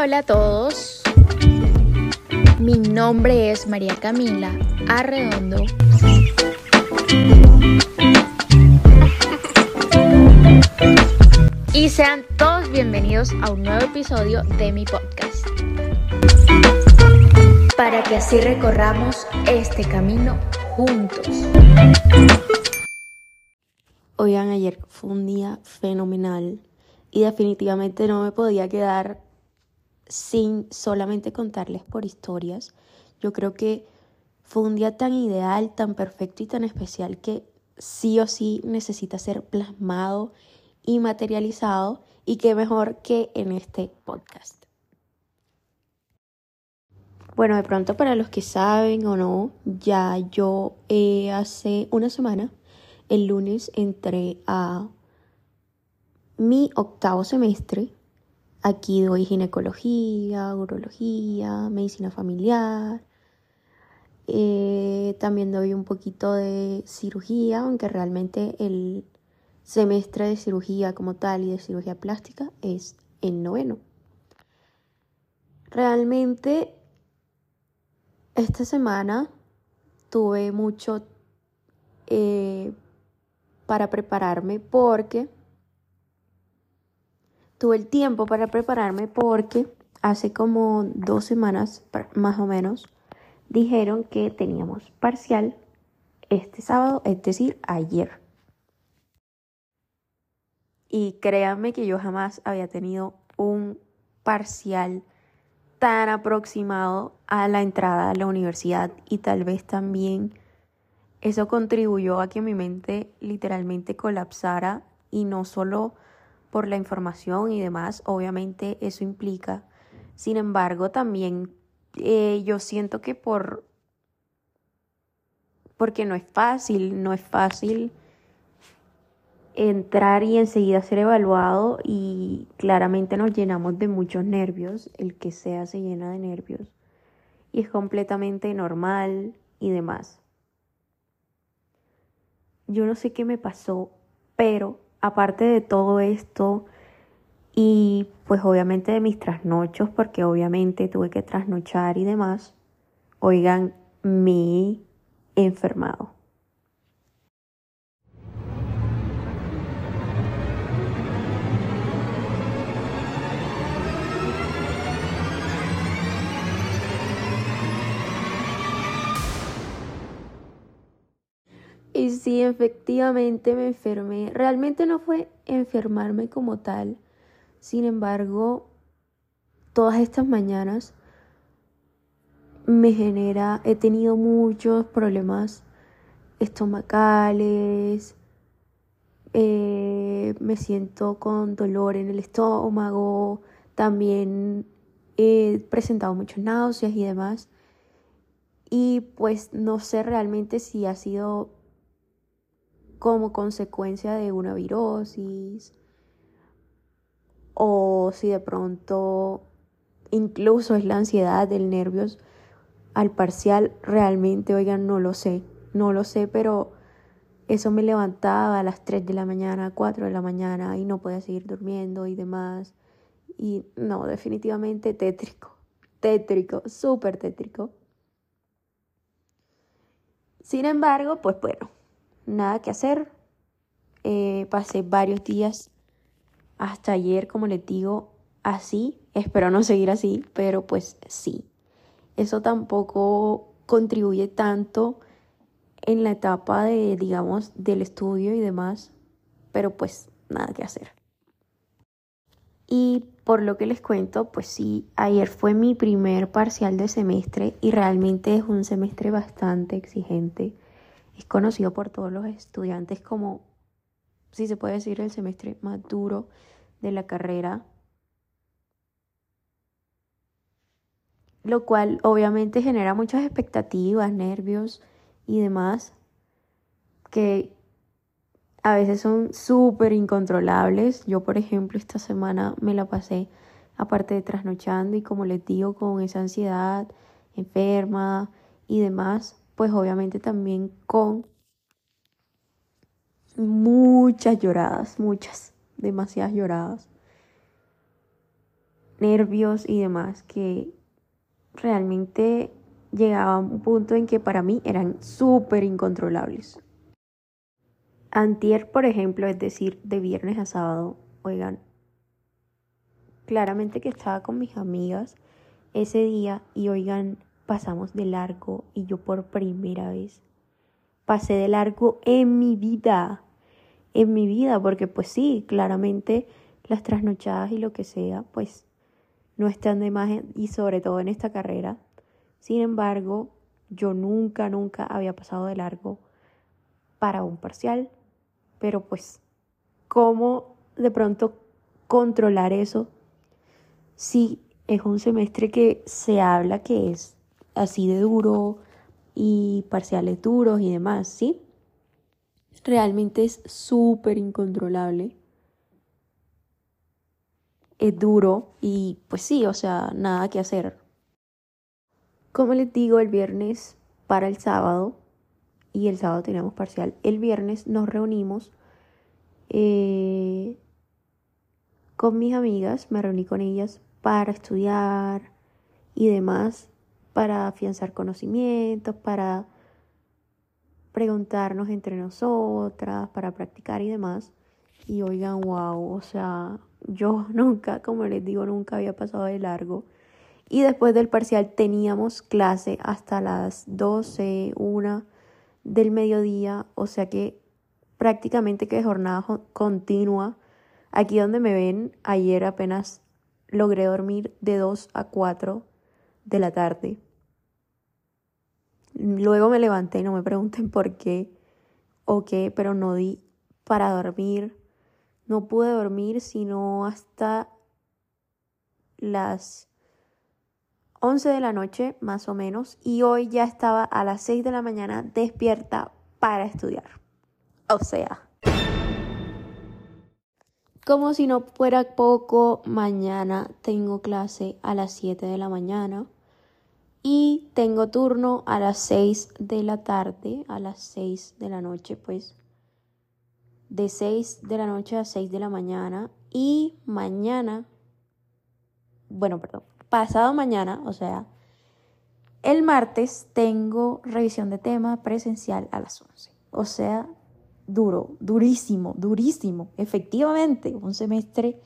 Hola, a todos. Mi nombre es María Camila Arredondo. Y sean todos bienvenidos a un nuevo episodio de mi podcast. Para que así recorramos este camino juntos. Oigan, ayer fue un día fenomenal y definitivamente no me podía quedar sin solamente contarles por historias. Yo creo que fue un día tan ideal, tan perfecto y tan especial que sí o sí necesita ser plasmado y materializado y qué mejor que en este podcast. Bueno, de pronto para los que saben o no, ya yo eh, hace una semana, el lunes, entré a mi octavo semestre. Aquí doy ginecología, urología, medicina familiar. Eh, también doy un poquito de cirugía, aunque realmente el semestre de cirugía como tal y de cirugía plástica es el noveno. Realmente esta semana tuve mucho eh, para prepararme porque tuve el tiempo para prepararme porque hace como dos semanas más o menos dijeron que teníamos parcial este sábado, es decir, ayer. Y créanme que yo jamás había tenido un parcial tan aproximado a la entrada a la universidad y tal vez también eso contribuyó a que mi mente literalmente colapsara y no solo por la información y demás, obviamente eso implica. Sin embargo, también eh, yo siento que por... porque no es fácil, no es fácil entrar y enseguida ser evaluado y claramente nos llenamos de muchos nervios, el que sea se llena de nervios y es completamente normal y demás. Yo no sé qué me pasó, pero aparte de todo esto y pues obviamente de mis trasnochos, porque obviamente tuve que trasnochar y demás, oigan, me he enfermado. Y sí, efectivamente me enfermé. Realmente no fue enfermarme como tal. Sin embargo, todas estas mañanas me genera, he tenido muchos problemas estomacales, eh, me siento con dolor en el estómago, también he presentado muchas náuseas y demás. Y pues no sé realmente si ha sido como consecuencia de una virosis o si de pronto incluso es la ansiedad del nervios al parcial, realmente, oigan, no lo sé, no lo sé, pero eso me levantaba a las 3 de la mañana, 4 de la mañana y no podía seguir durmiendo y demás. Y no, definitivamente tétrico, tétrico, súper tétrico. Sin embargo, pues bueno, nada que hacer. Eh, pasé varios días hasta ayer, como les digo, así. Espero no seguir así, pero pues sí. Eso tampoco contribuye tanto en la etapa de, digamos, del estudio y demás, pero pues nada que hacer. Y por lo que les cuento, pues sí, ayer fue mi primer parcial de semestre y realmente es un semestre bastante exigente es conocido por todos los estudiantes como, si se puede decir, el semestre más duro de la carrera. Lo cual obviamente genera muchas expectativas, nervios y demás que a veces son súper incontrolables. Yo, por ejemplo, esta semana me la pasé aparte de trasnochando y como les digo, con esa ansiedad enferma y demás pues obviamente también con muchas lloradas, muchas, demasiadas lloradas. nervios y demás que realmente llegaba a un punto en que para mí eran súper incontrolables. Antier, por ejemplo, es decir, de viernes a sábado, oigan, claramente que estaba con mis amigas ese día y oigan, pasamos de largo y yo por primera vez pasé de largo en mi vida, en mi vida, porque pues sí, claramente las trasnochadas y lo que sea, pues no están de más y sobre todo en esta carrera. Sin embargo, yo nunca, nunca había pasado de largo para un parcial, pero pues, ¿cómo de pronto controlar eso si es un semestre que se habla que es así de duro y parciales duros y demás, ¿sí? Realmente es súper incontrolable. Es duro y pues sí, o sea, nada que hacer. Como les digo, el viernes para el sábado, y el sábado teníamos parcial, el viernes nos reunimos eh, con mis amigas, me reuní con ellas para estudiar y demás, para afianzar conocimientos, para preguntarnos entre nosotras, para practicar y demás. Y oigan, wow, o sea, yo nunca, como les digo, nunca había pasado de largo. Y después del parcial teníamos clase hasta las 12, 1 del mediodía, o sea que prácticamente que jornada continua. Aquí donde me ven, ayer apenas logré dormir de 2 a 4 de la tarde. Luego me levanté, no me pregunten por qué o qué, pero no di para dormir. No pude dormir sino hasta las 11 de la noche, más o menos, y hoy ya estaba a las 6 de la mañana despierta para estudiar. O sea, como si no fuera poco, mañana tengo clase a las 7 de la mañana y tengo turno a las 6 de la tarde, a las 6 de la noche, pues de 6 de la noche a 6 de la mañana y mañana, bueno, perdón, pasado mañana, o sea, el martes tengo revisión de tema presencial a las 11. O sea, duro, durísimo, durísimo, efectivamente, un semestre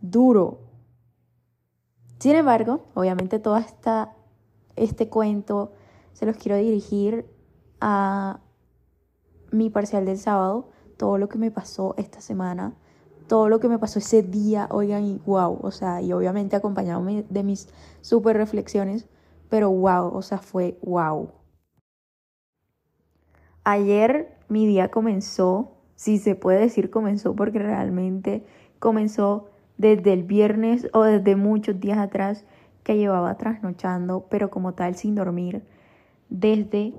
duro. Sin embargo, obviamente todo esta, este cuento se los quiero dirigir a mi parcial del sábado, todo lo que me pasó esta semana, todo lo que me pasó ese día, oigan, y wow, o sea, y obviamente acompañado de mis super reflexiones, pero wow, o sea, fue wow. Ayer mi día comenzó, si se puede decir comenzó, porque realmente comenzó desde el viernes o desde muchos días atrás que llevaba trasnochando, pero como tal sin dormir, desde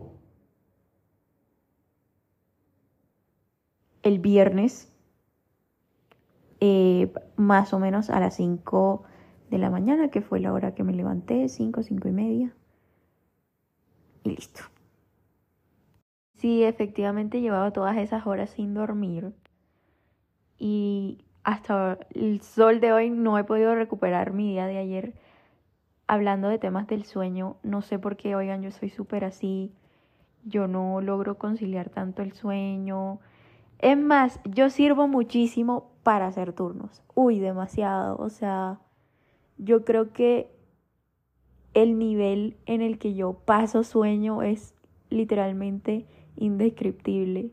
el viernes, eh, más o menos a las 5 de la mañana, que fue la hora que me levanté, 5, 5 y media. Y listo. Sí, efectivamente llevaba todas esas horas sin dormir y hasta el sol de hoy no he podido recuperar mi día de ayer hablando de temas del sueño. No sé por qué, oigan, yo soy súper así, yo no logro conciliar tanto el sueño. Es más, yo sirvo muchísimo para hacer turnos. Uy, demasiado. O sea, yo creo que el nivel en el que yo paso sueño es literalmente indescriptible.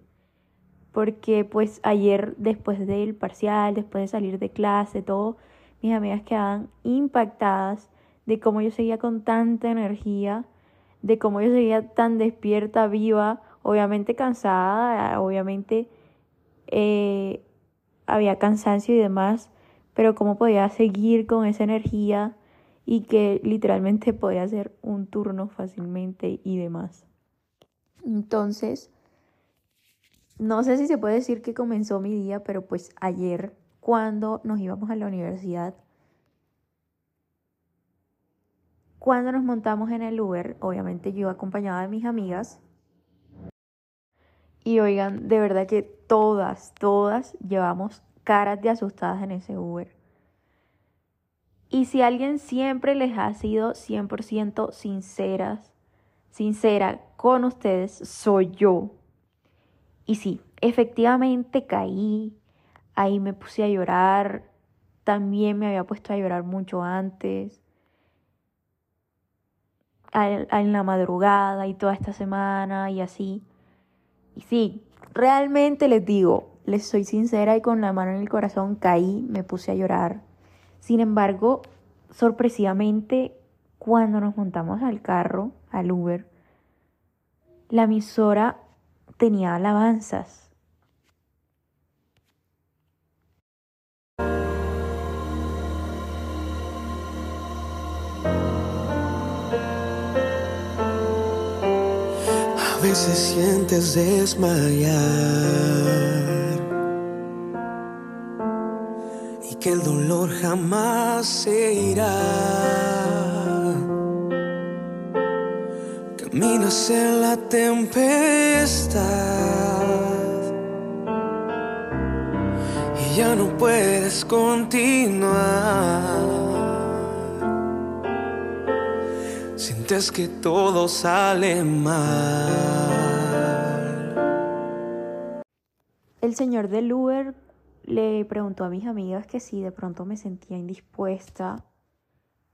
Porque pues ayer después del parcial, después de salir de clase, todo, mis amigas quedaban impactadas de cómo yo seguía con tanta energía, de cómo yo seguía tan despierta, viva, obviamente cansada, obviamente eh, había cansancio y demás, pero cómo podía seguir con esa energía y que literalmente podía hacer un turno fácilmente y demás. Entonces, no sé si se puede decir que comenzó mi día, pero pues ayer cuando nos íbamos a la universidad, cuando nos montamos en el Uber, obviamente yo acompañada de mis amigas, y oigan, de verdad que todas, todas llevamos caras de asustadas en ese Uber. Y si alguien siempre les ha sido 100% sinceras, sincera con ustedes, soy yo. Y sí, efectivamente caí, ahí me puse a llorar, también me había puesto a llorar mucho antes, en la madrugada y toda esta semana y así. Y sí, realmente les digo, les soy sincera y con la mano en el corazón caí, me puse a llorar. Sin embargo, sorpresivamente, cuando nos montamos al carro, al Uber, la emisora tenía alabanzas. Veces sientes desmayar y que el dolor jamás se irá. Caminas en la tempestad y ya no puedes continuar. Sientes que todo sale mal. El señor del Uber le preguntó a mis amigas que si de pronto me sentía indispuesta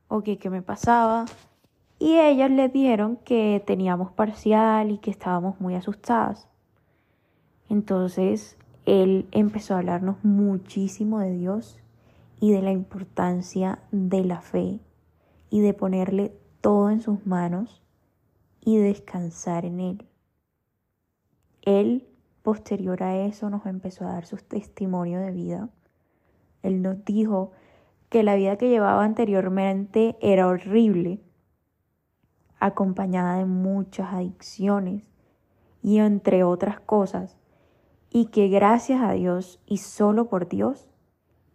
o que qué me pasaba y ellas le dijeron que teníamos parcial y que estábamos muy asustadas. Entonces él empezó a hablarnos muchísimo de Dios y de la importancia de la fe y de ponerle todo en sus manos y descansar en Él. Él, posterior a eso, nos empezó a dar su testimonio de vida. Él nos dijo que la vida que llevaba anteriormente era horrible acompañada de muchas adicciones y entre otras cosas, y que gracias a Dios y solo por Dios,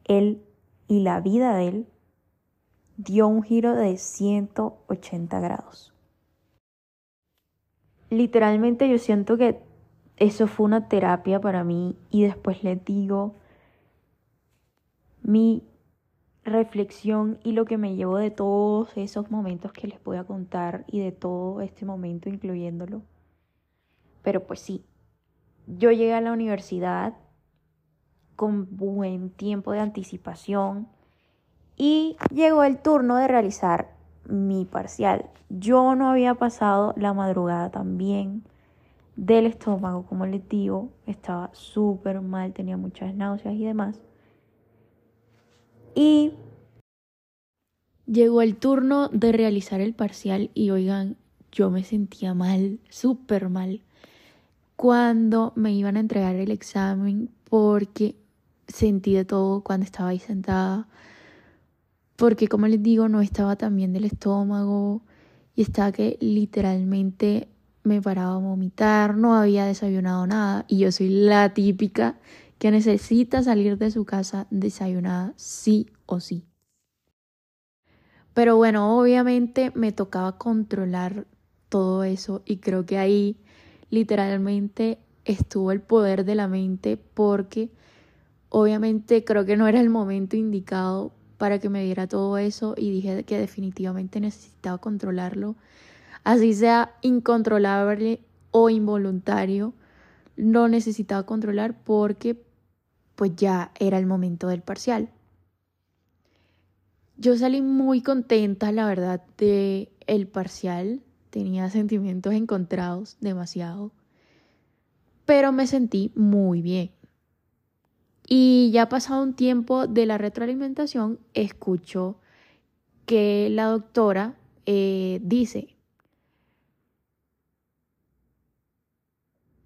Él y la vida de Él dio un giro de 180 grados. Literalmente yo siento que eso fue una terapia para mí y después les digo mi reflexión y lo que me llevo de todos esos momentos que les voy a contar y de todo este momento incluyéndolo. Pero pues sí, yo llegué a la universidad con buen tiempo de anticipación y llegó el turno de realizar mi parcial. Yo no había pasado la madrugada también del estómago, como les digo, estaba súper mal, tenía muchas náuseas y demás. Y llegó el turno de realizar el parcial y oigan, yo me sentía mal, súper mal, cuando me iban a entregar el examen porque sentí de todo cuando estaba ahí sentada, porque como les digo, no estaba tan bien del estómago y estaba que literalmente me paraba a vomitar, no había desayunado nada y yo soy la típica que necesita salir de su casa desayunada sí o sí. Pero bueno, obviamente me tocaba controlar todo eso y creo que ahí literalmente estuvo el poder de la mente porque obviamente creo que no era el momento indicado para que me diera todo eso y dije que definitivamente necesitaba controlarlo, así sea incontrolable o involuntario, lo necesitaba controlar porque pues ya era el momento del parcial. Yo salí muy contenta, la verdad, de el parcial. Tenía sentimientos encontrados demasiado. Pero me sentí muy bien. Y ya pasado un tiempo de la retroalimentación, escucho que la doctora eh, dice,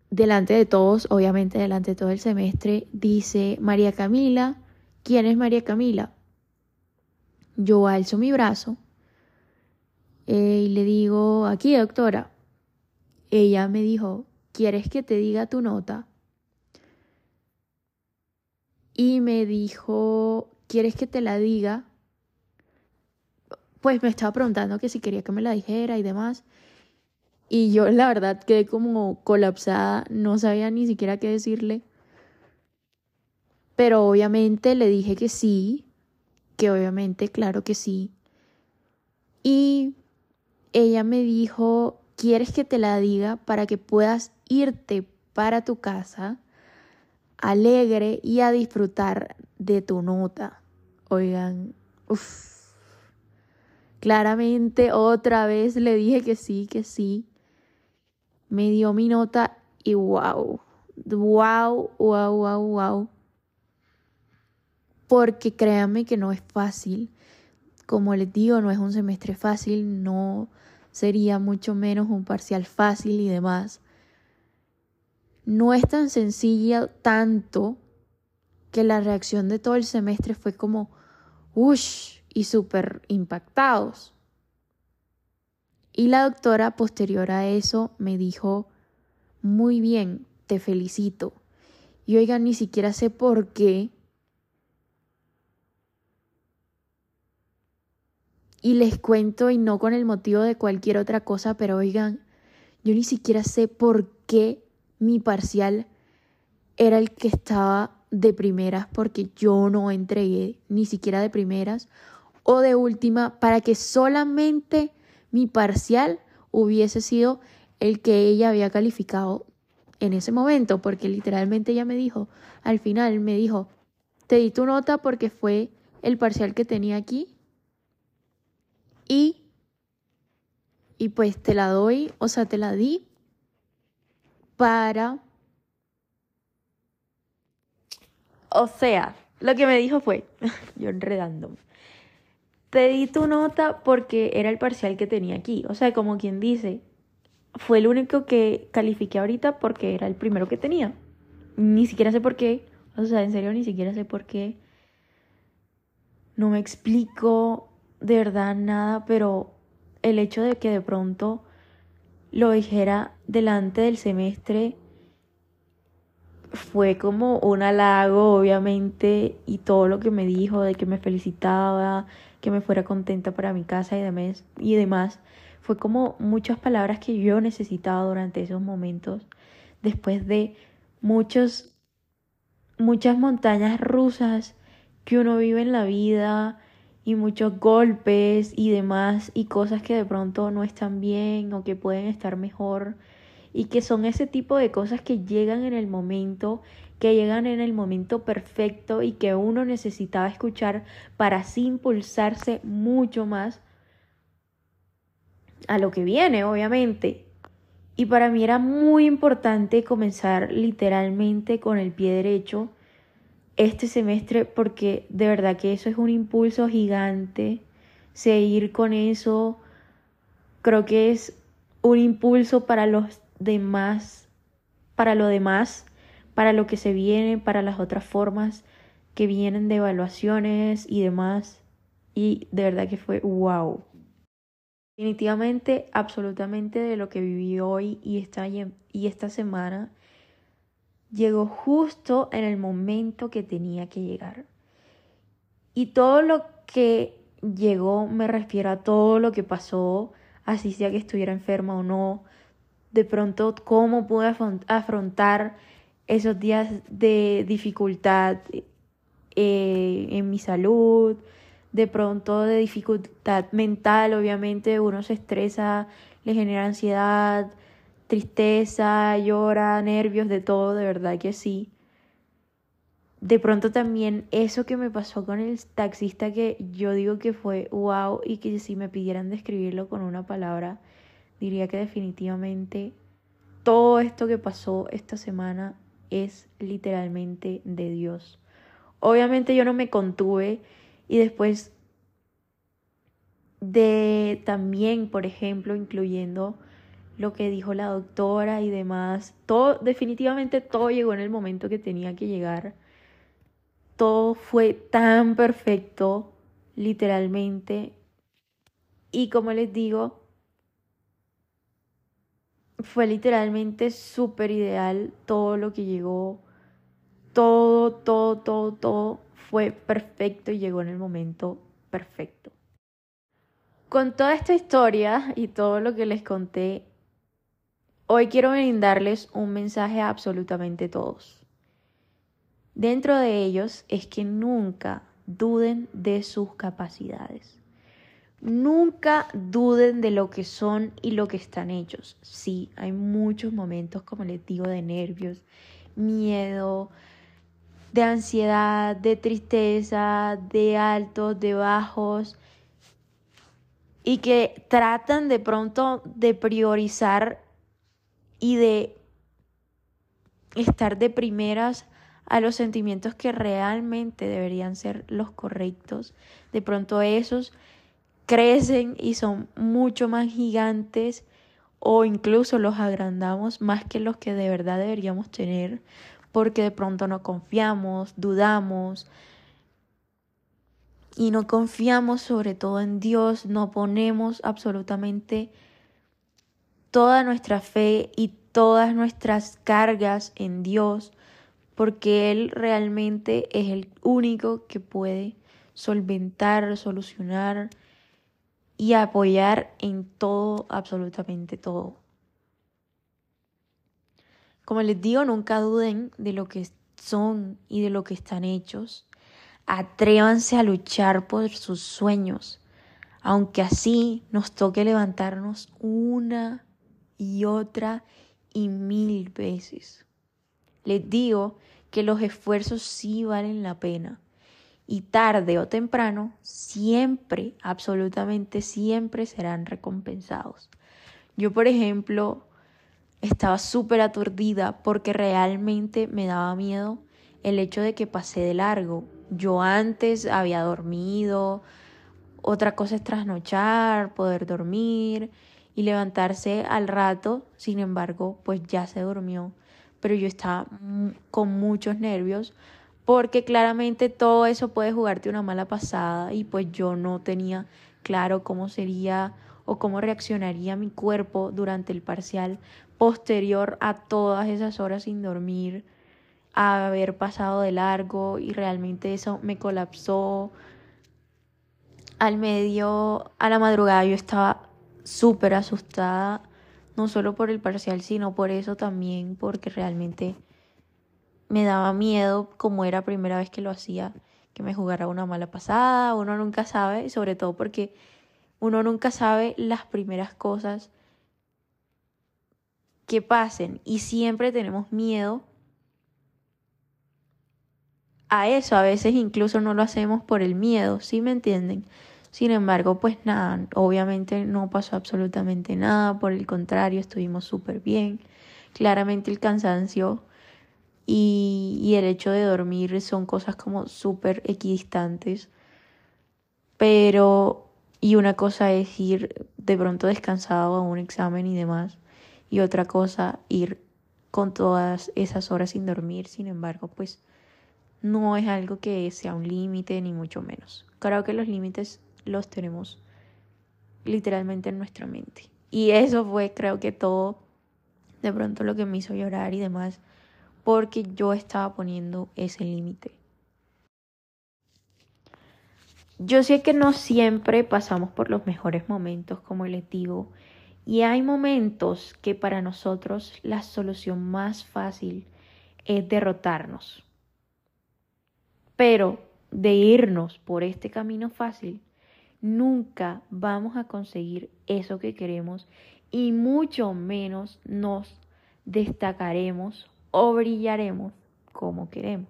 delante de todos, obviamente delante de todo el semestre, dice María Camila, ¿quién es María Camila? Yo alzo mi brazo eh, y le digo, aquí doctora. Ella me dijo, ¿quieres que te diga tu nota? Y me dijo, ¿quieres que te la diga? Pues me estaba preguntando que si quería que me la dijera y demás. Y yo la verdad quedé como colapsada, no sabía ni siquiera qué decirle. Pero obviamente le dije que sí, que obviamente, claro que sí. Y ella me dijo, ¿quieres que te la diga para que puedas irte para tu casa alegre y a disfrutar de tu nota? Oigan, uff. Claramente otra vez le dije que sí, que sí. Me dio mi nota y wow, wow, wow, wow, wow. Porque créanme que no es fácil. Como les digo, no es un semestre fácil, no sería mucho menos un parcial fácil y demás. No es tan sencilla tanto que la reacción de todo el semestre fue como, ush, y súper impactados. Y la doctora posterior a eso me dijo, muy bien, te felicito. Y oigan, ni siquiera sé por qué. Y les cuento, y no con el motivo de cualquier otra cosa, pero oigan, yo ni siquiera sé por qué mi parcial era el que estaba de primeras, porque yo no entregué ni siquiera de primeras o de última para que solamente mi parcial hubiese sido el que ella había calificado en ese momento, porque literalmente ella me dijo, al final me dijo, te di tu nota porque fue el parcial que tenía aquí y, y pues te la doy, o sea, te la di para... O sea, lo que me dijo fue, yo enredándome te di tu nota porque era el parcial que tenía aquí. O sea, como quien dice, fue el único que califiqué ahorita porque era el primero que tenía. Ni siquiera sé por qué. O sea, en serio, ni siquiera sé por qué. No me explico de verdad nada, pero el hecho de que de pronto lo dijera delante del semestre fue como un halago, obviamente, y todo lo que me dijo de que me felicitaba, que me fuera contenta para mi casa y demás, y demás. Fue como muchas palabras que yo necesitaba durante esos momentos, después de muchos, muchas montañas rusas que uno vive en la vida y muchos golpes y demás y cosas que de pronto no están bien o que pueden estar mejor y que son ese tipo de cosas que llegan en el momento que llegan en el momento perfecto y que uno necesitaba escuchar para así impulsarse mucho más a lo que viene, obviamente. Y para mí era muy importante comenzar literalmente con el pie derecho este semestre porque de verdad que eso es un impulso gigante. Seguir con eso creo que es un impulso para los demás, para lo demás para lo que se viene, para las otras formas que vienen de evaluaciones y demás. Y de verdad que fue wow. Definitivamente, absolutamente de lo que viví hoy y y esta semana llegó justo en el momento que tenía que llegar. Y todo lo que llegó me refiero a todo lo que pasó, así sea que estuviera enferma o no, de pronto cómo pude afrontar esos días de dificultad eh, en mi salud, de pronto de dificultad mental, obviamente uno se estresa, le genera ansiedad, tristeza, llora, nervios, de todo, de verdad que sí. De pronto también eso que me pasó con el taxista que yo digo que fue wow y que si me pidieran describirlo con una palabra, diría que definitivamente todo esto que pasó esta semana es literalmente de Dios. Obviamente yo no me contuve y después de también, por ejemplo, incluyendo lo que dijo la doctora y demás, todo definitivamente todo llegó en el momento que tenía que llegar. Todo fue tan perfecto, literalmente. Y como les digo, fue literalmente súper ideal todo lo que llegó. Todo, todo, todo, todo fue perfecto y llegó en el momento perfecto. Con toda esta historia y todo lo que les conté, hoy quiero brindarles un mensaje a absolutamente todos. Dentro de ellos es que nunca duden de sus capacidades. Nunca duden de lo que son y lo que están hechos. Sí, hay muchos momentos, como les digo, de nervios, miedo, de ansiedad, de tristeza, de altos, de bajos, y que tratan de pronto de priorizar y de estar de primeras a los sentimientos que realmente deberían ser los correctos. De pronto esos crecen y son mucho más gigantes o incluso los agrandamos más que los que de verdad deberíamos tener porque de pronto no confiamos, dudamos y no confiamos sobre todo en Dios, no ponemos absolutamente toda nuestra fe y todas nuestras cargas en Dios porque Él realmente es el único que puede solventar, solucionar y apoyar en todo, absolutamente todo. Como les digo, nunca duden de lo que son y de lo que están hechos. Atrévanse a luchar por sus sueños, aunque así nos toque levantarnos una y otra y mil veces. Les digo que los esfuerzos sí valen la pena y tarde o temprano siempre, absolutamente siempre serán recompensados. Yo, por ejemplo, estaba súper aturdida porque realmente me daba miedo el hecho de que pasé de largo. Yo antes había dormido, otra cosa es trasnochar, poder dormir y levantarse al rato, sin embargo, pues ya se durmió, pero yo estaba con muchos nervios porque claramente todo eso puede jugarte una mala pasada y pues yo no tenía claro cómo sería o cómo reaccionaría mi cuerpo durante el parcial posterior a todas esas horas sin dormir, a haber pasado de largo y realmente eso me colapsó. Al medio, a la madrugada yo estaba súper asustada, no solo por el parcial, sino por eso también, porque realmente me daba miedo, como era primera vez que lo hacía, que me jugara una mala pasada, uno nunca sabe, sobre todo porque uno nunca sabe las primeras cosas que pasen y siempre tenemos miedo a eso. A veces incluso no lo hacemos por el miedo, ¿sí me entienden? Sin embargo, pues nada, obviamente no pasó absolutamente nada, por el contrario, estuvimos súper bien. Claramente el cansancio y, el hecho de dormir son cosas como súper equidistantes. Pero, y una cosa es ir de pronto descansado a un examen y demás y otra cosa ir con todas esas horas sin dormir. Sin embargo, pues no es algo que sea un límite ni mucho menos. Creo que los límites los tenemos literalmente en nuestra mente. Y eso fue creo que todo de pronto lo que me hizo llorar y demás, porque yo estaba poniendo ese límite. Yo sé que no siempre pasamos por los mejores momentos, como les digo, y hay momentos que para nosotros la solución más fácil es derrotarnos. Pero de irnos por este camino fácil, nunca vamos a conseguir eso que queremos y mucho menos nos destacaremos o brillaremos como queremos.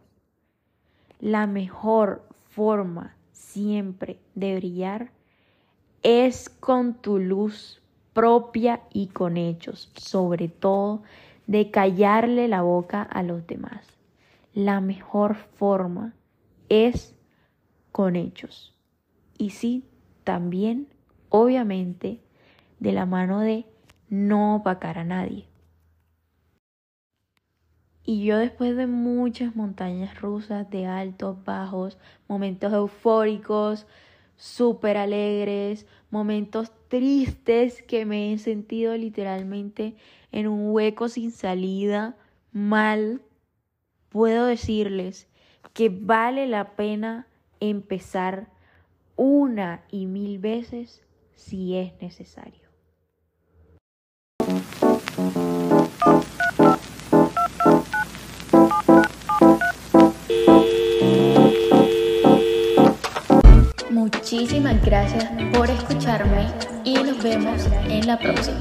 La mejor forma siempre de brillar es con tu luz propia y con hechos, sobre todo de callarle la boca a los demás. La mejor forma es con hechos. Y sí, también, obviamente, de la mano de no opacar a nadie. Y yo después de muchas montañas rusas, de altos, bajos, momentos eufóricos, súper alegres, momentos tristes que me he sentido literalmente en un hueco sin salida, mal, puedo decirles que vale la pena empezar una y mil veces si es necesario. Muchísimas gracias por escucharme y nos vemos en la próxima.